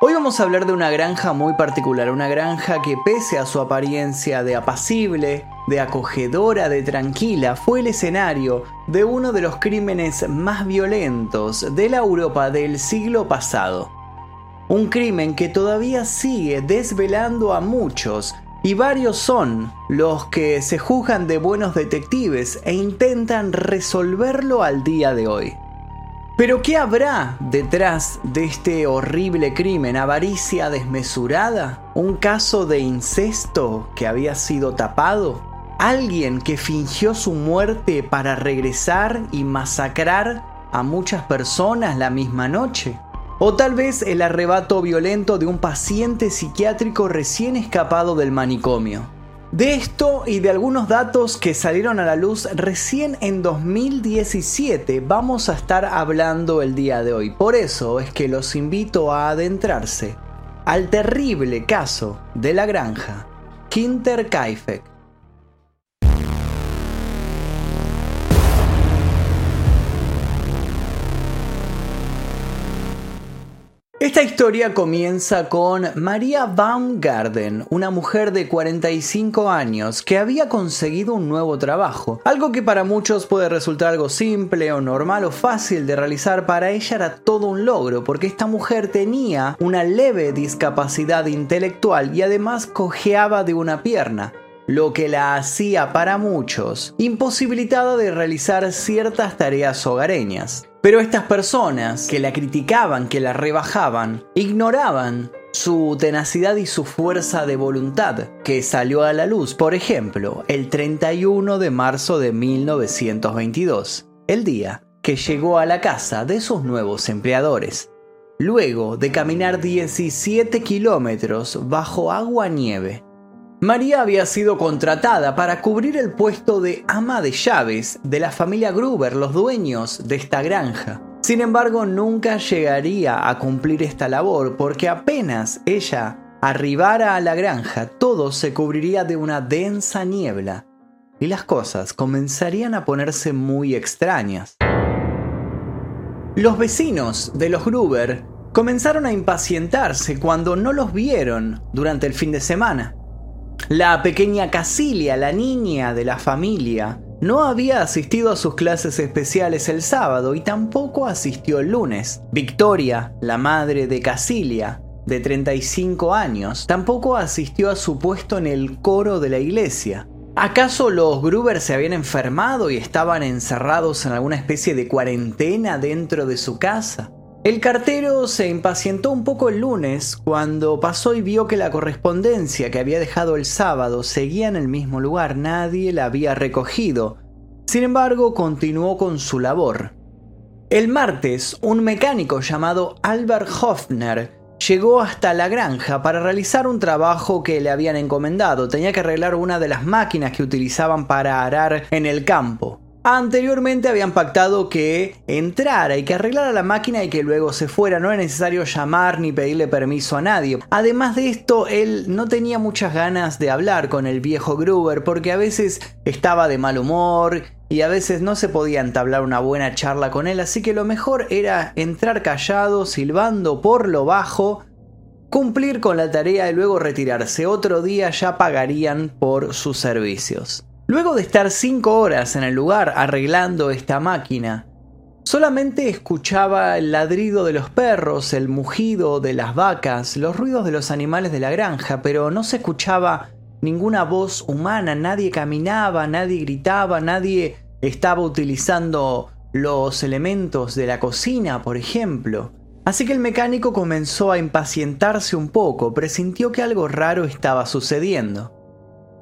Hoy vamos a hablar de una granja muy particular, una granja que pese a su apariencia de apacible, de acogedora, de tranquila, fue el escenario de uno de los crímenes más violentos de la Europa del siglo pasado. Un crimen que todavía sigue desvelando a muchos y varios son los que se juzgan de buenos detectives e intentan resolverlo al día de hoy. Pero ¿qué habrá detrás de este horrible crimen? ¿Avaricia desmesurada? ¿Un caso de incesto que había sido tapado? ¿Alguien que fingió su muerte para regresar y masacrar a muchas personas la misma noche? ¿O tal vez el arrebato violento de un paciente psiquiátrico recién escapado del manicomio? De esto y de algunos datos que salieron a la luz recién en 2017 vamos a estar hablando el día de hoy. Por eso es que los invito a adentrarse al terrible caso de la granja Kinterkaifeck Esta historia comienza con María Baumgarten, una mujer de 45 años que había conseguido un nuevo trabajo. Algo que para muchos puede resultar algo simple o normal o fácil de realizar, para ella era todo un logro porque esta mujer tenía una leve discapacidad intelectual y además cojeaba de una pierna lo que la hacía para muchos imposibilitada de realizar ciertas tareas hogareñas. Pero estas personas que la criticaban, que la rebajaban, ignoraban su tenacidad y su fuerza de voluntad, que salió a la luz, por ejemplo, el 31 de marzo de 1922, el día que llegó a la casa de sus nuevos empleadores, luego de caminar 17 kilómetros bajo agua nieve María había sido contratada para cubrir el puesto de ama de llaves de la familia Gruber, los dueños de esta granja. Sin embargo, nunca llegaría a cumplir esta labor porque apenas ella arribara a la granja, todo se cubriría de una densa niebla y las cosas comenzarían a ponerse muy extrañas. Los vecinos de los Gruber comenzaron a impacientarse cuando no los vieron durante el fin de semana. La pequeña Casilia, la niña de la familia, no había asistido a sus clases especiales el sábado y tampoco asistió el lunes. Victoria, la madre de Casilia, de 35 años, tampoco asistió a su puesto en el coro de la iglesia. ¿Acaso los Gruber se habían enfermado y estaban encerrados en alguna especie de cuarentena dentro de su casa? El cartero se impacientó un poco el lunes cuando pasó y vio que la correspondencia que había dejado el sábado seguía en el mismo lugar, nadie la había recogido. Sin embargo, continuó con su labor. El martes, un mecánico llamado Albert Hofner llegó hasta la granja para realizar un trabajo que le habían encomendado. Tenía que arreglar una de las máquinas que utilizaban para arar en el campo. Anteriormente habían pactado que entrara y que arreglara la máquina y que luego se fuera. No era necesario llamar ni pedirle permiso a nadie. Además de esto, él no tenía muchas ganas de hablar con el viejo Gruber porque a veces estaba de mal humor y a veces no se podía entablar una buena charla con él. Así que lo mejor era entrar callado, silbando por lo bajo cumplir con la tarea y luego retirarse. Otro día ya pagarían por sus servicios. Luego de estar cinco horas en el lugar arreglando esta máquina, solamente escuchaba el ladrido de los perros, el mugido de las vacas, los ruidos de los animales de la granja, pero no se escuchaba ninguna voz humana, nadie caminaba, nadie gritaba, nadie estaba utilizando los elementos de la cocina, por ejemplo. Así que el mecánico comenzó a impacientarse un poco, presintió que algo raro estaba sucediendo.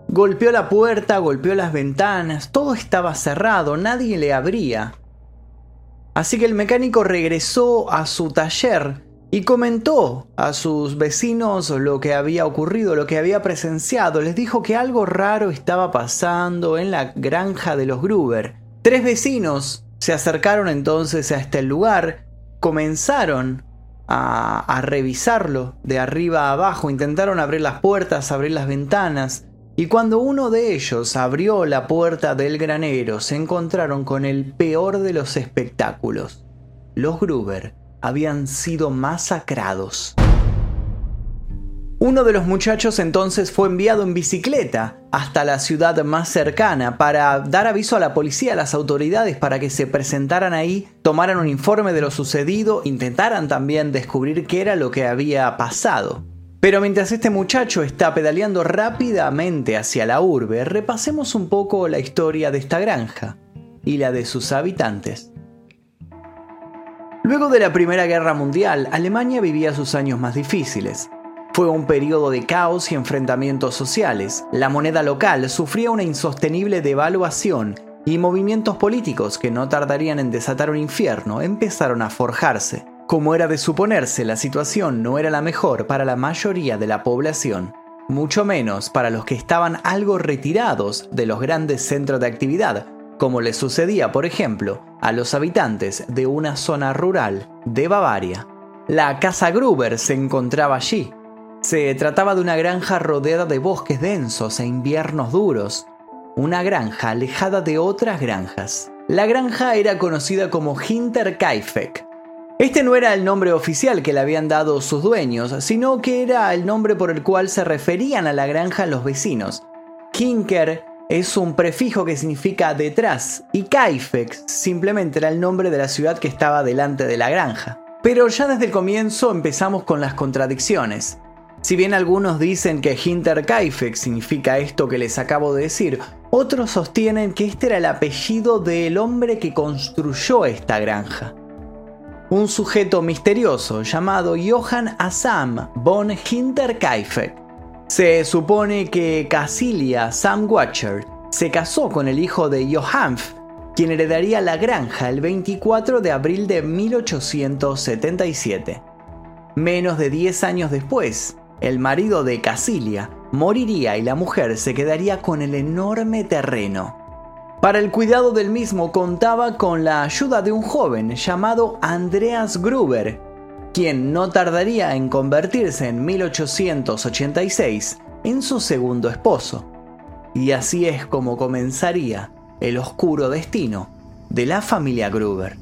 Golpeó la puerta, golpeó las ventanas, todo estaba cerrado, nadie le abría. Así que el mecánico regresó a su taller y comentó a sus vecinos lo que había ocurrido, lo que había presenciado. Les dijo que algo raro estaba pasando en la granja de los Gruber. Tres vecinos se acercaron entonces a este lugar, comenzaron a, a revisarlo de arriba a abajo, intentaron abrir las puertas, abrir las ventanas, y cuando uno de ellos abrió la puerta del granero se encontraron con el peor de los espectáculos. Los Gruber habían sido masacrados. Uno de los muchachos entonces fue enviado en bicicleta hasta la ciudad más cercana para dar aviso a la policía, a las autoridades, para que se presentaran ahí, tomaran un informe de lo sucedido, intentaran también descubrir qué era lo que había pasado. Pero mientras este muchacho está pedaleando rápidamente hacia la urbe, repasemos un poco la historia de esta granja y la de sus habitantes. Luego de la Primera Guerra Mundial, Alemania vivía sus años más difíciles. Fue un periodo de caos y enfrentamientos sociales. La moneda local sufría una insostenible devaluación y movimientos políticos que no tardarían en desatar un infierno empezaron a forjarse. Como era de suponerse, la situación no era la mejor para la mayoría de la población, mucho menos para los que estaban algo retirados de los grandes centros de actividad, como le sucedía, por ejemplo, a los habitantes de una zona rural de Bavaria. La Casa Gruber se encontraba allí, se trataba de una granja rodeada de bosques densos e inviernos duros, una granja alejada de otras granjas. La granja era conocida como Hinterkaifeck. Este no era el nombre oficial que le habían dado sus dueños, sino que era el nombre por el cual se referían a la granja los vecinos. Hinker es un prefijo que significa detrás y Kaifeck simplemente era el nombre de la ciudad que estaba delante de la granja. Pero ya desde el comienzo empezamos con las contradicciones. Si bien algunos dicen que Hinterkaifeck significa esto que les acabo de decir, otros sostienen que este era el apellido del hombre que construyó esta granja. Un sujeto misterioso llamado Johann Assam von Hinterkaifeck. Se supone que Casilia Sam Watcher se casó con el hijo de Johann, quien heredaría la granja el 24 de abril de 1877. Menos de 10 años después, el marido de Casilia moriría y la mujer se quedaría con el enorme terreno. Para el cuidado del mismo contaba con la ayuda de un joven llamado Andreas Gruber, quien no tardaría en convertirse en 1886 en su segundo esposo. Y así es como comenzaría el oscuro destino de la familia Gruber.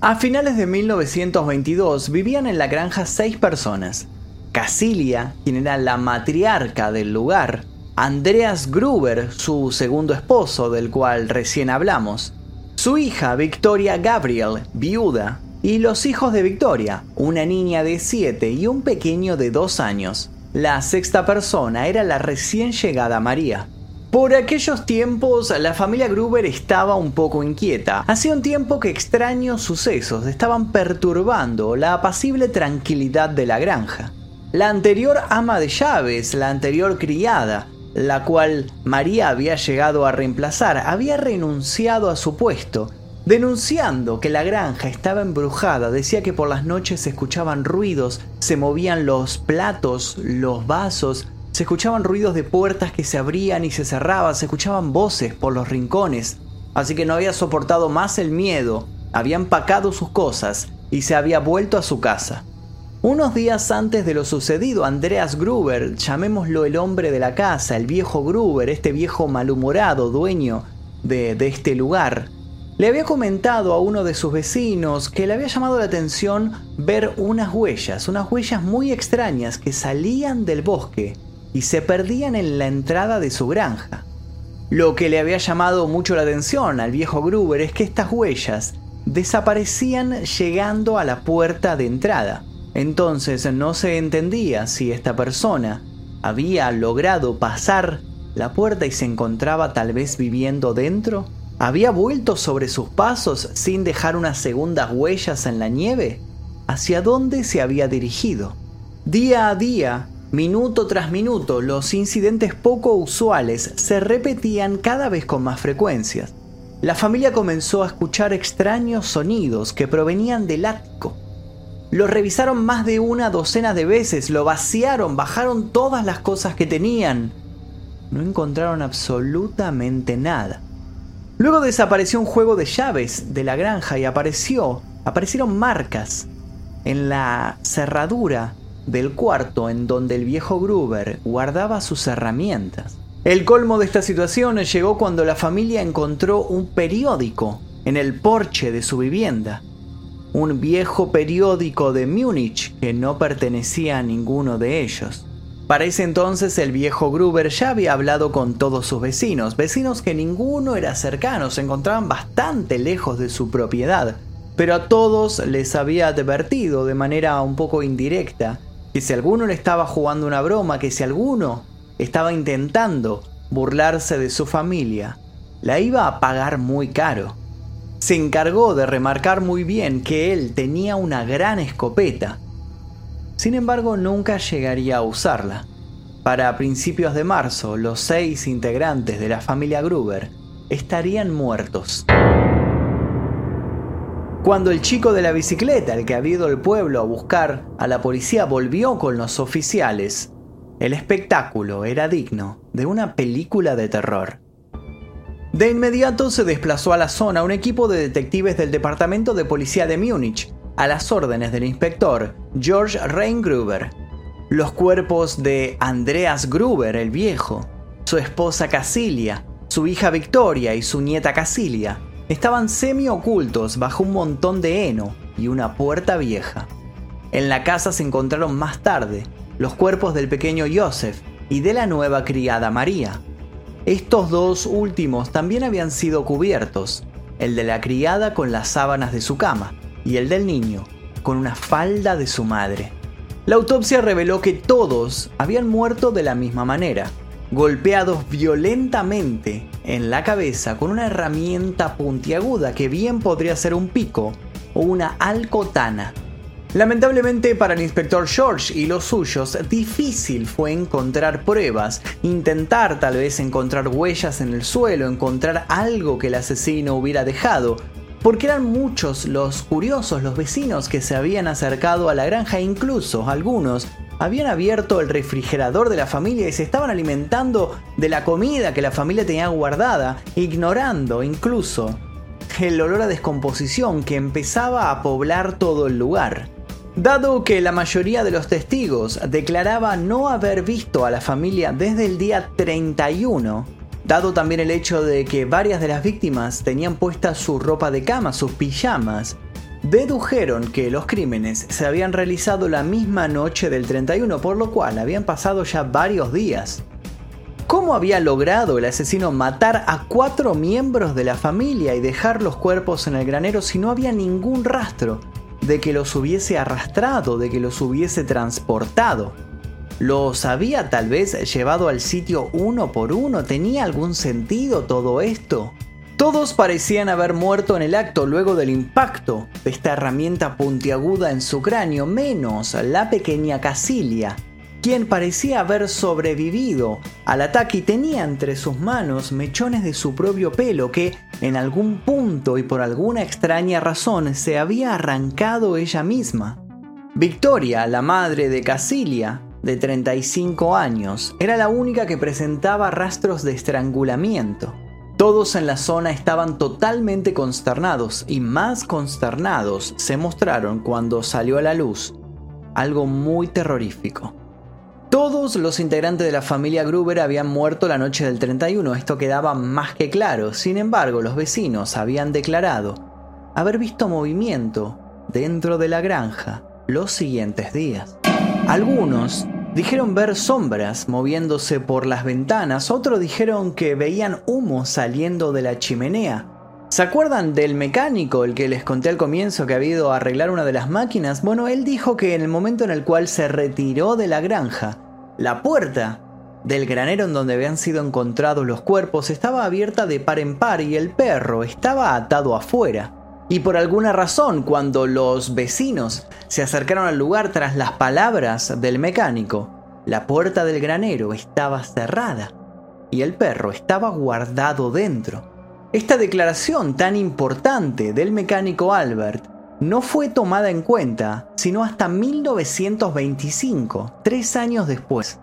A finales de 1922 vivían en la granja seis personas, Casilia, quien era la matriarca del lugar, Andreas Gruber, su segundo esposo del cual recién hablamos, su hija Victoria Gabriel, viuda, y los hijos de Victoria, una niña de 7 y un pequeño de 2 años. La sexta persona era la recién llegada María. Por aquellos tiempos la familia Gruber estaba un poco inquieta. Hacía un tiempo que extraños sucesos estaban perturbando la apacible tranquilidad de la granja. La anterior ama de llaves, la anterior criada, la cual María había llegado a reemplazar, había renunciado a su puesto, denunciando que la granja estaba embrujada, decía que por las noches se escuchaban ruidos, se movían los platos, los vasos, se escuchaban ruidos de puertas que se abrían y se cerraban, se escuchaban voces por los rincones, así que no había soportado más el miedo, había empacado sus cosas y se había vuelto a su casa. Unos días antes de lo sucedido, Andreas Gruber, llamémoslo el hombre de la casa, el viejo Gruber, este viejo malhumorado dueño de, de, este lugar, le había comentado a uno de sus vecinos que le había llamado la atención ver unas huellas, unas huellas muy extrañas que salían del bosque y se perdían en la entrada de su granja. Lo que le había llamado mucho la atención al viejo Gruber es que estas huellas desaparecían llegando a la puerta de entrada. Entonces no se entendía si esta persona había logrado pasar la puerta y se encontraba tal vez viviendo dentro. ¿Había vuelto sobre sus pasos sin dejar unas segundas huellas en la nieve? ¿Hacia dónde se había dirigido? Día a día, minuto tras minuto, los incidentes poco usuales se repetían cada vez con más frecuencias. La familia comenzó a escuchar extraños sonidos que provenían del ático lo revisaron más de una docena de veces, lo vaciaron, bajaron todas las cosas que tenían. No encontraron absolutamente nada. Luego desapareció un juego de llaves de la granja y apareció, aparecieron marcas en la cerradura del cuarto en donde el viejo Gruber guardaba sus herramientas. El colmo de esta situación llegó cuando la familia encontró un periódico en el porche de su vivienda. Un viejo periódico de Múnich que no pertenecía a ninguno de ellos. Para ese entonces el viejo Gruber ya había hablado con todos sus vecinos, vecinos que ninguno era cercano, se encontraban bastante lejos de su propiedad, pero a todos les había advertido de manera un poco indirecta que si alguno le estaba jugando una broma, que si alguno estaba intentando burlarse de su familia, la iba a pagar muy caro. Se encargó de remarcar muy bien que él tenía una gran escopeta, sin embargo, nunca llegaría a usarla. Para principios de marzo, los seis integrantes de la familia Gruber estarían muertos. Cuando el chico de la bicicleta, el que había ido al pueblo a buscar a la policía, volvió con los oficiales, el espectáculo era digno de una película de terror. De inmediato se desplazó a la zona un equipo de detectives del Departamento de Policía de Múnich, a las órdenes del inspector George Reingruber. Los cuerpos de Andreas Gruber el viejo, su esposa Casilia, su hija Victoria y su nieta Casilia estaban semi-ocultos bajo un montón de heno y una puerta vieja. En la casa se encontraron más tarde los cuerpos del pequeño Joseph y de la nueva criada María. Estos dos últimos también habían sido cubiertos, el de la criada con las sábanas de su cama y el del niño con una falda de su madre. La autopsia reveló que todos habían muerto de la misma manera, golpeados violentamente en la cabeza con una herramienta puntiaguda que bien podría ser un pico o una alcotana. Lamentablemente para el inspector George y los suyos, difícil fue encontrar pruebas, intentar tal vez encontrar huellas en el suelo, encontrar algo que el asesino hubiera dejado, porque eran muchos los curiosos, los vecinos que se habían acercado a la granja incluso algunos habían abierto el refrigerador de la familia y se estaban alimentando de la comida que la familia tenía guardada, ignorando incluso el olor a descomposición que empezaba a poblar todo el lugar. Dado que la mayoría de los testigos declaraba no haber visto a la familia desde el día 31, dado también el hecho de que varias de las víctimas tenían puesta su ropa de cama, sus pijamas, dedujeron que los crímenes se habían realizado la misma noche del 31, por lo cual habían pasado ya varios días. ¿Cómo había logrado el asesino matar a cuatro miembros de la familia y dejar los cuerpos en el granero si no había ningún rastro de que los hubiese arrastrado, de que los hubiese transportado? ¿Los había tal vez llevado al sitio uno por uno? ¿Tenía algún sentido todo esto? Todos parecían haber muerto en el acto luego del impacto de esta herramienta puntiaguda en su cráneo, menos la pequeña Casilia, quien parecía haber sobrevivido al ataque y tenía entre sus manos mechones de su propio pelo que, en algún punto y por alguna extraña razón, se había arrancado ella misma. Victoria, la madre de Casilia, de 35 años, era la única que presentaba rastros de estrangulamiento. Todos en la zona estaban totalmente consternados y más consternados se mostraron cuando salió a la luz algo muy terrorífico. Todos los integrantes de la familia Gruber habían muerto la noche del 31, esto quedaba más que claro, sin embargo los vecinos habían declarado haber visto movimiento dentro de la granja los siguientes días. Algunos dijeron ver sombras moviéndose por las ventanas, otros dijeron que veían humo saliendo de la chimenea. ¿Se acuerdan del mecánico, el que les conté al comienzo que había ido a arreglar una de las máquinas? Bueno, él dijo que en el momento en el cual se retiró de la granja, la puerta del granero en donde habían sido encontrados los cuerpos estaba abierta de par en par y el perro estaba atado afuera. Y por alguna razón, cuando los vecinos se acercaron al lugar tras las palabras del mecánico, la puerta del granero estaba cerrada y el perro estaba guardado dentro. Esta declaración tan importante del mecánico Albert no fue tomada en cuenta sino hasta 1925, tres años después.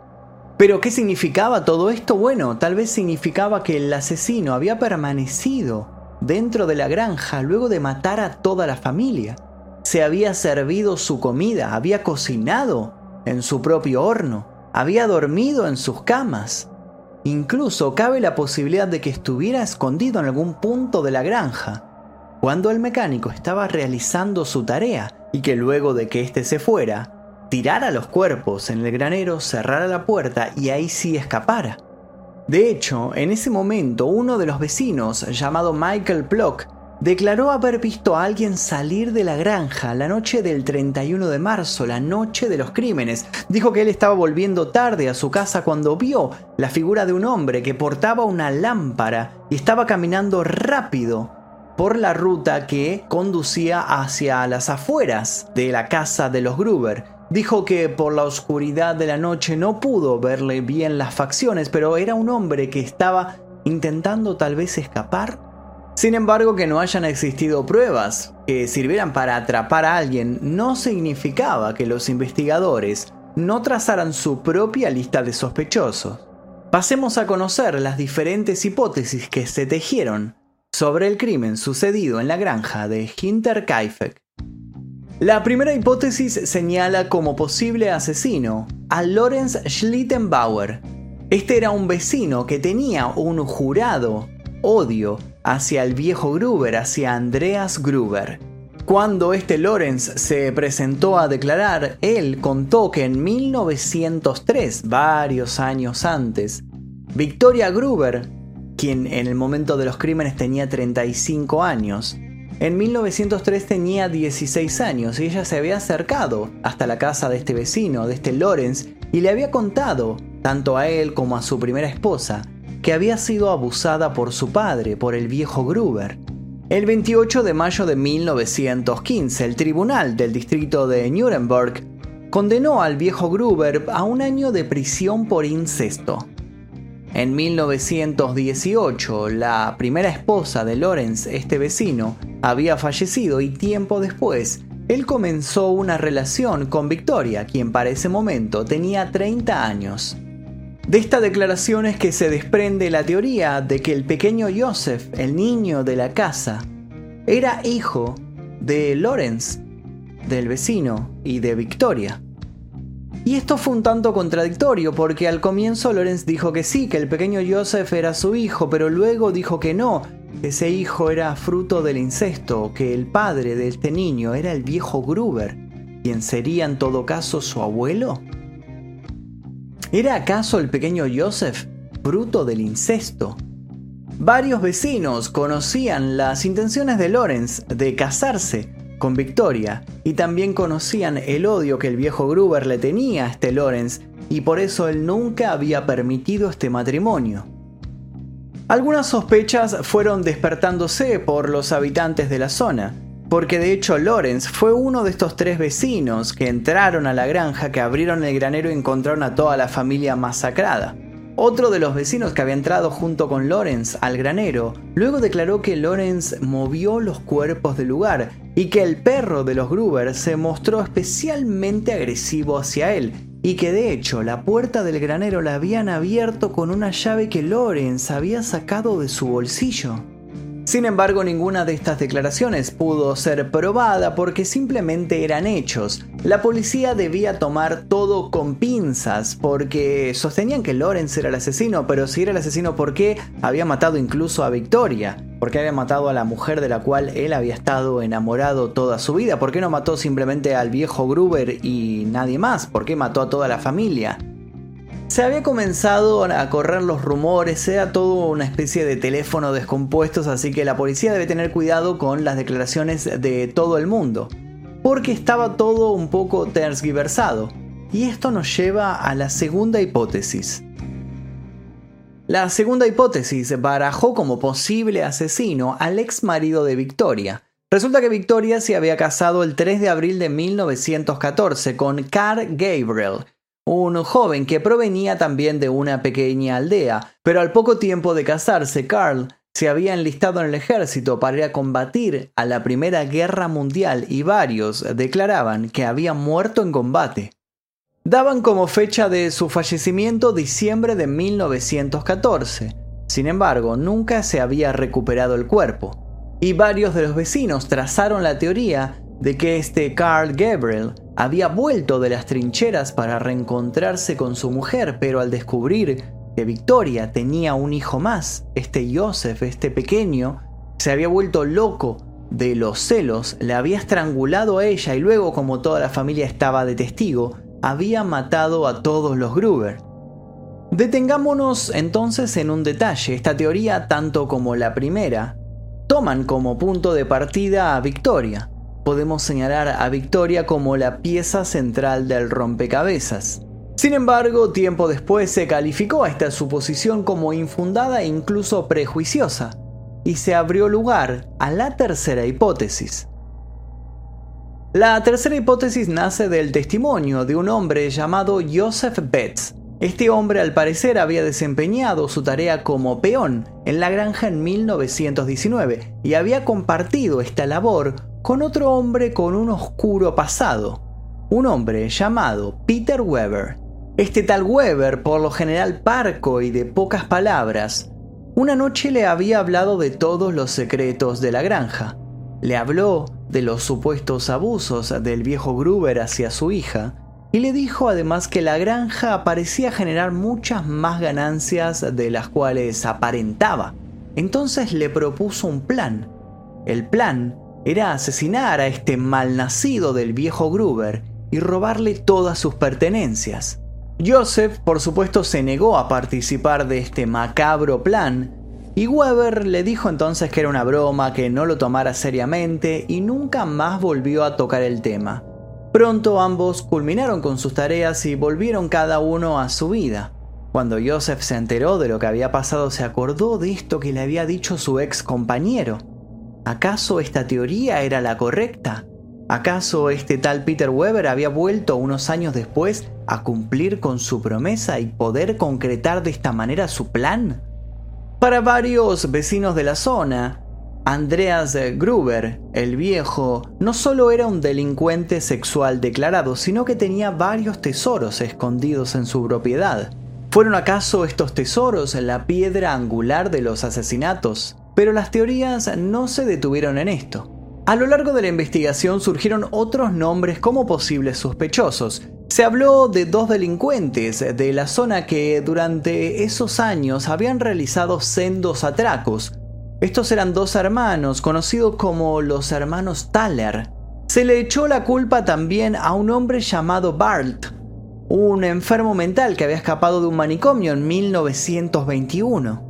Pero ¿qué significaba todo esto? Bueno, tal vez significaba que el asesino había permanecido dentro de la granja luego de matar a toda la familia. Se había servido su comida, había cocinado en su propio horno, había dormido en sus camas. Incluso cabe la posibilidad de que estuviera escondido en algún punto de la granja. Cuando el mecánico estaba realizando su tarea y que luego de que éste se fuera, tirara los cuerpos en el granero, cerrara la puerta y ahí sí escapara. De hecho, en ese momento uno de los vecinos, llamado Michael Plock, declaró haber visto a alguien salir de la granja la noche del 31 de marzo, la noche de los crímenes. Dijo que él estaba volviendo tarde a su casa cuando vio la figura de un hombre que portaba una lámpara y estaba caminando rápido por la ruta que conducía hacia las afueras de la casa de los Gruber. Dijo que por la oscuridad de la noche no pudo verle bien las facciones, pero era un hombre que estaba intentando tal vez escapar sin embargo, que no hayan existido pruebas que sirvieran para atrapar a alguien no significaba que los investigadores no trazaran su propia lista de sospechosos. Pasemos a conocer las diferentes hipótesis que se tejieron sobre el crimen sucedido en la granja de Hinterkaifeck. La primera hipótesis señala como posible asesino a Lorenz Schlittenbauer. Este era un vecino que tenía un jurado odio hacia el viejo Gruber, hacia Andreas Gruber. Cuando este Lorenz se presentó a declarar, él contó que en 1903, varios años antes, Victoria Gruber, quien en el momento de los crímenes tenía 35 años, en 1903 tenía 16 años y ella se había acercado hasta la casa de este vecino, de este Lorenz, y le había contado, tanto a él como a su primera esposa, que había sido abusada por su padre, por el viejo Gruber. El 28 de mayo de 1915, el tribunal del distrito de Nuremberg condenó al viejo Gruber a un año de prisión por incesto. En 1918, la primera esposa de Lorenz, este vecino, había fallecido y tiempo después, él comenzó una relación con Victoria, quien para ese momento tenía 30 años. De esta declaración es que se desprende la teoría de que el pequeño Joseph, el niño de la casa, era hijo de Lorenz, del vecino y de Victoria. Y esto fue un tanto contradictorio porque al comienzo Lorenz dijo que sí, que el pequeño Joseph era su hijo, pero luego dijo que no, que ese hijo era fruto del incesto, que el padre de este niño era el viejo Gruber, quien sería en todo caso su abuelo. ¿Era acaso el pequeño Joseph fruto del incesto? Varios vecinos conocían las intenciones de Lorenz de casarse con Victoria y también conocían el odio que el viejo Gruber le tenía a este Lorenz y por eso él nunca había permitido este matrimonio. Algunas sospechas fueron despertándose por los habitantes de la zona, porque de hecho Lorenz fue uno de estos tres vecinos que entraron a la granja, que abrieron el granero y encontraron a toda la familia masacrada. Otro de los vecinos que había entrado junto con Lorenz al granero, luego declaró que Lorenz movió los cuerpos del lugar y que el perro de los Gruber se mostró especialmente agresivo hacia él y que de hecho la puerta del granero la habían abierto con una llave que Lorenz había sacado de su bolsillo. Sin embargo, ninguna de estas declaraciones pudo ser probada porque simplemente eran hechos. La policía debía tomar todo con pinzas porque sostenían que Lawrence era el asesino, pero si era el asesino, ¿por qué había matado incluso a Victoria? ¿Por qué había matado a la mujer de la cual él había estado enamorado toda su vida? ¿Por qué no mató simplemente al viejo Gruber y nadie más? ¿Por qué mató a toda la familia? Se había comenzado a correr los rumores, era todo una especie de teléfono descompuestos, así que la policía debe tener cuidado con las declaraciones de todo el mundo, porque estaba todo un poco tergiversado. Y esto nos lleva a la segunda hipótesis. La segunda hipótesis barajó como posible asesino al ex marido de Victoria. Resulta que Victoria se había casado el 3 de abril de 1914 con Carl Gabriel, un joven que provenía también de una pequeña aldea, pero al poco tiempo de casarse, Carl se había enlistado en el ejército para ir a combatir a la Primera Guerra Mundial y varios declaraban que había muerto en combate. Daban como fecha de su fallecimiento diciembre de 1914. Sin embargo, nunca se había recuperado el cuerpo. Y varios de los vecinos trazaron la teoría de que este Carl Gabriel había vuelto de las trincheras para reencontrarse con su mujer, pero al descubrir que Victoria tenía un hijo más, este Joseph, este pequeño, se había vuelto loco de los celos, le había estrangulado a ella y luego, como toda la familia estaba de testigo, había matado a todos los Gruber. Detengámonos entonces en un detalle. Esta teoría, tanto como la primera, toman como punto de partida a Victoria. Podemos señalar a Victoria como la pieza central del rompecabezas. Sin embargo, tiempo después se calificó a esta suposición como infundada e incluso prejuiciosa, y se abrió lugar a la tercera hipótesis. La tercera hipótesis nace del testimonio de un hombre llamado Joseph Betts. Este hombre al parecer había desempeñado su tarea como peón en la granja en 1919 y había compartido esta labor con otro hombre con un oscuro pasado, un hombre llamado Peter Weber. Este tal Weber, por lo general parco y de pocas palabras, una noche le había hablado de todos los secretos de la granja. Le habló de los supuestos abusos del viejo Gruber hacia su hija y le dijo además que la granja parecía generar muchas más ganancias de las cuales aparentaba. Entonces le propuso un plan. El plan era asesinar a este malnacido del viejo Gruber y robarle todas sus pertenencias. Joseph, por supuesto, se negó a participar de este macabro plan, y Weber le dijo entonces que era una broma, que no lo tomara seriamente y nunca más volvió a tocar el tema. Pronto ambos culminaron con sus tareas y volvieron cada uno a su vida. Cuando Joseph se enteró de lo que había pasado, se acordó de esto que le había dicho su ex compañero. ¿Acaso esta teoría era la correcta? ¿Acaso este tal Peter Weber había vuelto unos años después a cumplir con su promesa y poder concretar de esta manera su plan? Para varios vecinos de la zona, Andreas Gruber, el viejo, no solo era un delincuente sexual declarado, sino que tenía varios tesoros escondidos en su propiedad. ¿Fueron acaso estos tesoros la piedra angular de los asesinatos? Pero las teorías no se detuvieron en esto. A lo largo de la investigación surgieron otros nombres como posibles sospechosos. Se habló de dos delincuentes de la zona que durante esos años habían realizado sendos atracos. Estos eran dos hermanos, conocidos como los hermanos Thaler. Se le echó la culpa también a un hombre llamado Bart, un enfermo mental que había escapado de un manicomio en 1921.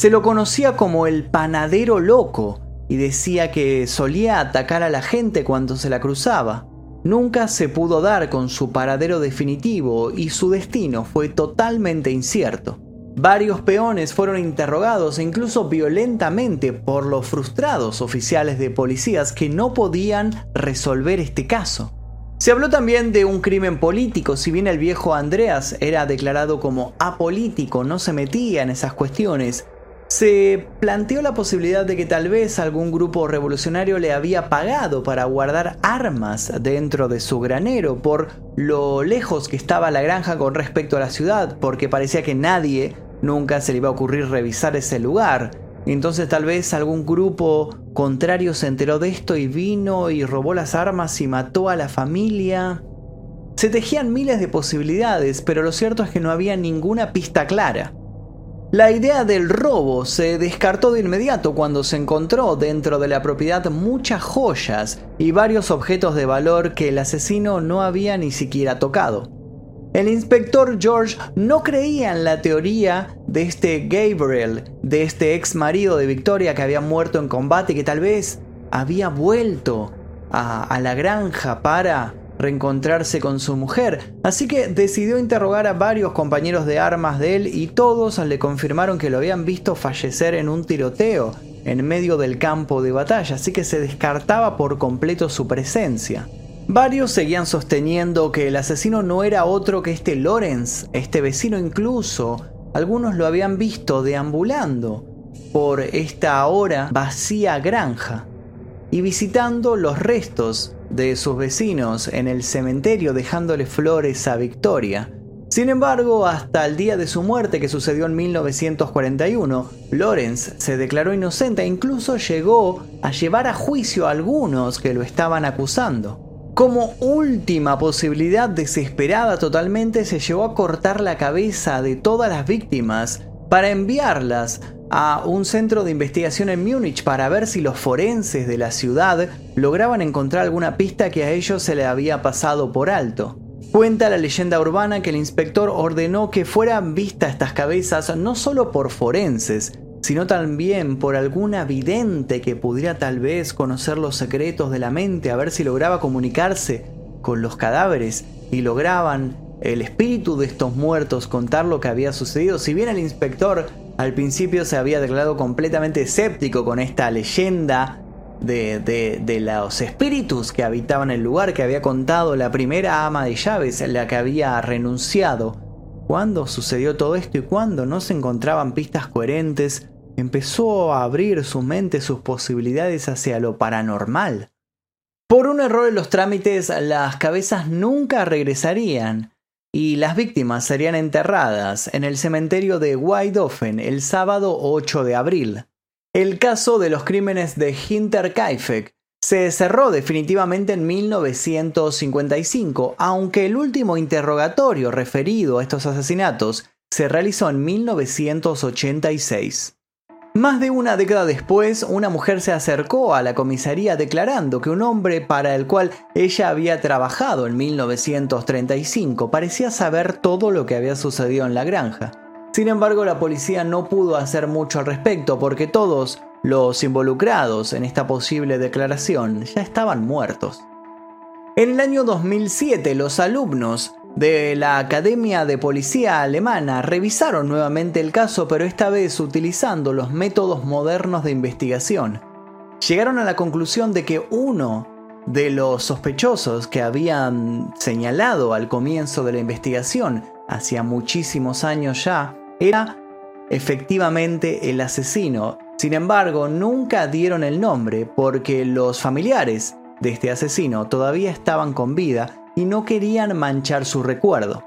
Se lo conocía como el panadero loco y decía que solía atacar a la gente cuando se la cruzaba. Nunca se pudo dar con su paradero definitivo y su destino fue totalmente incierto. Varios peones fueron interrogados e incluso violentamente por los frustrados oficiales de policías que no podían resolver este caso. Se habló también de un crimen político, si bien el viejo Andreas era declarado como apolítico, no se metía en esas cuestiones, se planteó la posibilidad de que tal vez algún grupo revolucionario le había pagado para guardar armas dentro de su granero por lo lejos que estaba la granja con respecto a la ciudad, porque parecía que nadie nunca se le iba a ocurrir revisar ese lugar. Entonces tal vez algún grupo contrario se enteró de esto y vino y robó las armas y mató a la familia. Se tejían miles de posibilidades, pero lo cierto es que no había ninguna pista clara. La idea del robo se descartó de inmediato cuando se encontró dentro de la propiedad muchas joyas y varios objetos de valor que el asesino no había ni siquiera tocado. El inspector George no creía en la teoría de este Gabriel, de este ex marido de Victoria que había muerto en combate y que tal vez había vuelto a, a la granja para reencontrarse con su mujer, así que decidió interrogar a varios compañeros de armas de él y todos le confirmaron que lo habían visto fallecer en un tiroteo en medio del campo de batalla, así que se descartaba por completo su presencia. Varios seguían sosteniendo que el asesino no era otro que este Lawrence, este vecino incluso, algunos lo habían visto deambulando por esta ahora vacía granja y visitando los restos de sus vecinos en el cementerio dejándole flores a Victoria. Sin embargo, hasta el día de su muerte que sucedió en 1941, Lawrence se declaró inocente e incluso llegó a llevar a juicio a algunos que lo estaban acusando. Como última posibilidad desesperada totalmente se llevó a cortar la cabeza de todas las víctimas para enviarlas a un centro de investigación en Múnich para ver si los forenses de la ciudad lograban encontrar alguna pista que a ellos se le había pasado por alto. Cuenta la leyenda urbana que el inspector ordenó que fueran vistas estas cabezas no solo por forenses, sino también por alguna vidente que pudiera tal vez conocer los secretos de la mente, a ver si lograba comunicarse con los cadáveres y lograban el espíritu de estos muertos contar lo que había sucedido. Si bien el inspector al principio se había declarado completamente escéptico con esta leyenda de, de, los espíritus que habitaban el lugar que había contado la primera ama de llaves, la que había renunciado. Cuando sucedió todo esto y cuando no se encontraban pistas coherentes, empezó a abrir su mente, sus posibilidades hacia lo paranormal. Por un error en los trámites, las cabezas nunca regresarían y las víctimas serían enterradas en el cementerio de Weidofen el sábado 8 de abril. El caso de los crímenes de Hinterkaifeck se cerró definitivamente en 1955, aunque el último interrogatorio referido a estos asesinatos se realizó en 1986. Más de una década después, una mujer se acercó a la comisaría declarando que un hombre para el cual ella había trabajado en 1935 parecía saber todo lo que había sucedido en la granja. Sin embargo, la policía no pudo hacer mucho al respecto porque todos los involucrados en esta posible declaración ya estaban muertos. En el año 2007, los alumnos de la Academia de Policía Alemana revisaron nuevamente el caso, pero esta vez utilizando los métodos modernos de investigación. Llegaron a la conclusión de que uno de los sospechosos que habían señalado al comienzo de la investigación, hacía muchísimos años ya, era efectivamente el asesino. Sin embargo, nunca dieron el nombre porque los familiares de este asesino todavía estaban con vida y no querían manchar su recuerdo.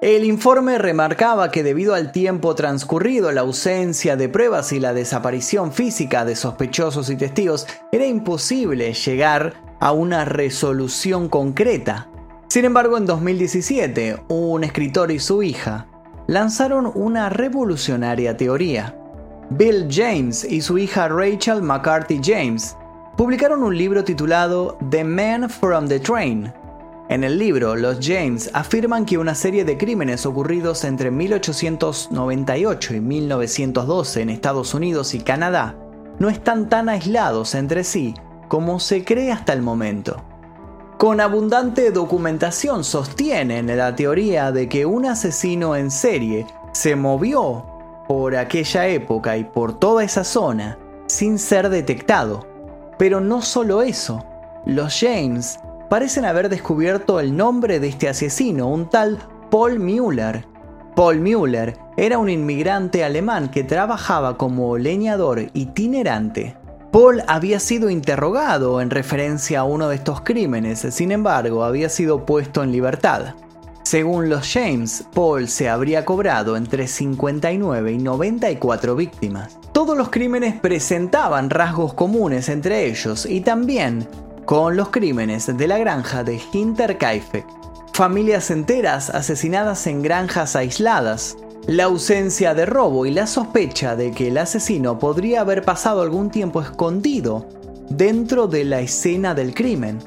El informe remarcaba que debido al tiempo transcurrido, la ausencia de pruebas y la desaparición física de sospechosos y testigos, era imposible llegar a una resolución concreta. Sin embargo, en 2017, un escritor y su hija lanzaron una revolucionaria teoría. Bill James y su hija Rachel McCarthy James publicaron un libro titulado The Man from the Train. En el libro, los James afirman que una serie de crímenes ocurridos entre 1898 y 1912 en Estados Unidos y Canadá no están tan aislados entre sí como se cree hasta el momento. Con abundante documentación sostienen la teoría de que un asesino en serie se movió por aquella época y por toda esa zona sin ser detectado. Pero no solo eso, los James parecen haber descubierto el nombre de este asesino, un tal Paul Müller. Paul Müller era un inmigrante alemán que trabajaba como leñador itinerante. Paul había sido interrogado en referencia a uno de estos crímenes, sin embargo había sido puesto en libertad. Según los James, Paul se habría cobrado entre 59 y 94 víctimas. Todos los crímenes presentaban rasgos comunes entre ellos y también con los crímenes de la granja de Hinterkaifeck. Familias enteras asesinadas en granjas aisladas, la ausencia de robo y la sospecha de que el asesino podría haber pasado algún tiempo escondido dentro de la escena del crimen.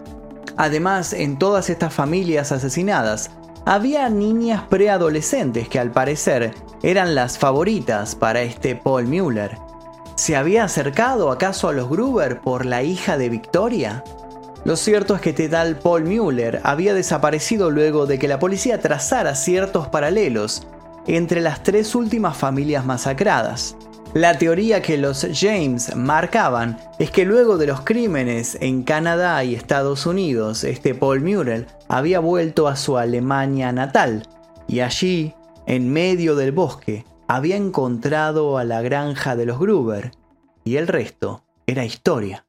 Además, en todas estas familias asesinadas, había niñas preadolescentes que al parecer eran las favoritas para este Paul Müller. ¿Se había acercado acaso a los Gruber por la hija de Victoria? Lo cierto es que este tal Paul Müller había desaparecido luego de que la policía trazara ciertos paralelos entre las tres últimas familias masacradas. La teoría que los James marcaban es que luego de los crímenes en Canadá y Estados Unidos, este Paul Murrell había vuelto a su Alemania natal y allí, en medio del bosque, había encontrado a la granja de los Gruber y el resto era historia.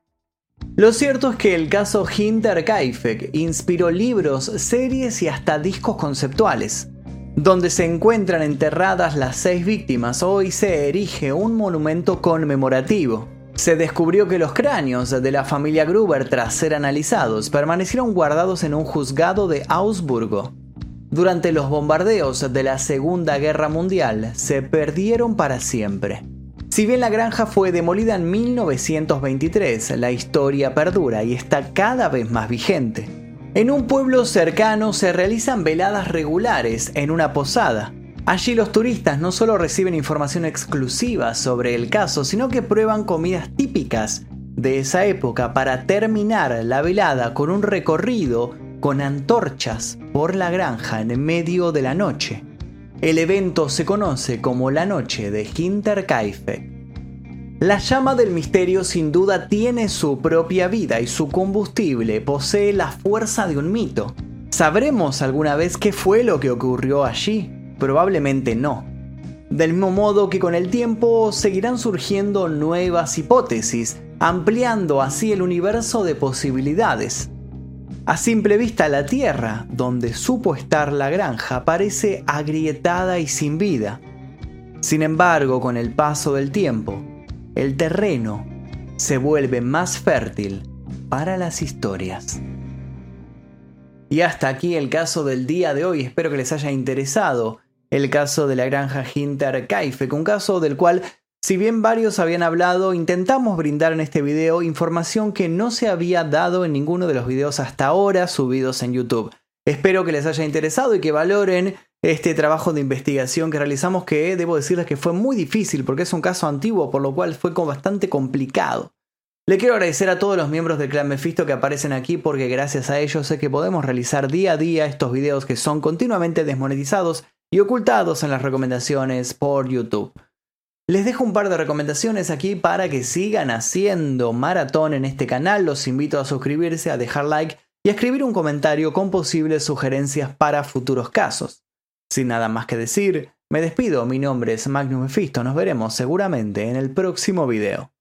Lo cierto es que el caso Hinterkaifeck inspiró libros, series y hasta discos conceptuales. Donde se encuentran enterradas las seis víctimas, hoy se erige un monumento conmemorativo. Se descubrió que los cráneos de la familia Gruber, tras ser analizados, permanecieron guardados en un juzgado de Augsburgo. Durante los bombardeos de la Segunda Guerra Mundial se perdieron para siempre. Si bien la granja fue demolida en 1923, la historia perdura y está cada vez más vigente. En un pueblo cercano se realizan veladas regulares en una posada. Allí los turistas no solo reciben información exclusiva sobre el caso, sino que prueban comidas típicas de esa época para terminar la velada con un recorrido con antorchas por la granja en medio de la noche. El evento se conoce como la noche de Hinterkaifeck. La llama del misterio sin duda tiene su propia vida y su combustible posee la fuerza de un mito. ¿Sabremos alguna vez qué fue lo que ocurrió allí? Probablemente no. Del mismo modo que con el tiempo seguirán surgiendo nuevas hipótesis, ampliando así el universo de posibilidades. A simple vista la tierra, donde supo estar la granja, parece agrietada y sin vida. Sin embargo, con el paso del tiempo, el terreno se vuelve más fértil para las historias. Y hasta aquí el caso del día de hoy, espero que les haya interesado el caso de la granja Hinter Kaifek, un caso del cual si bien varios habían hablado, intentamos brindar en este video información que no se había dado en ninguno de los videos hasta ahora subidos en YouTube. Espero que les haya interesado y que valoren este trabajo de investigación que realizamos que debo decirles que fue muy difícil porque es un caso antiguo por lo cual fue bastante complicado. Le quiero agradecer a todos los miembros del clan Mephisto que aparecen aquí porque gracias a ellos sé que podemos realizar día a día estos videos que son continuamente desmonetizados y ocultados en las recomendaciones por YouTube. Les dejo un par de recomendaciones aquí para que sigan haciendo maratón en este canal. Los invito a suscribirse, a dejar like y a escribir un comentario con posibles sugerencias para futuros casos. Sin nada más que decir, me despido, mi nombre es Magnus Mephisto, nos veremos seguramente en el próximo video.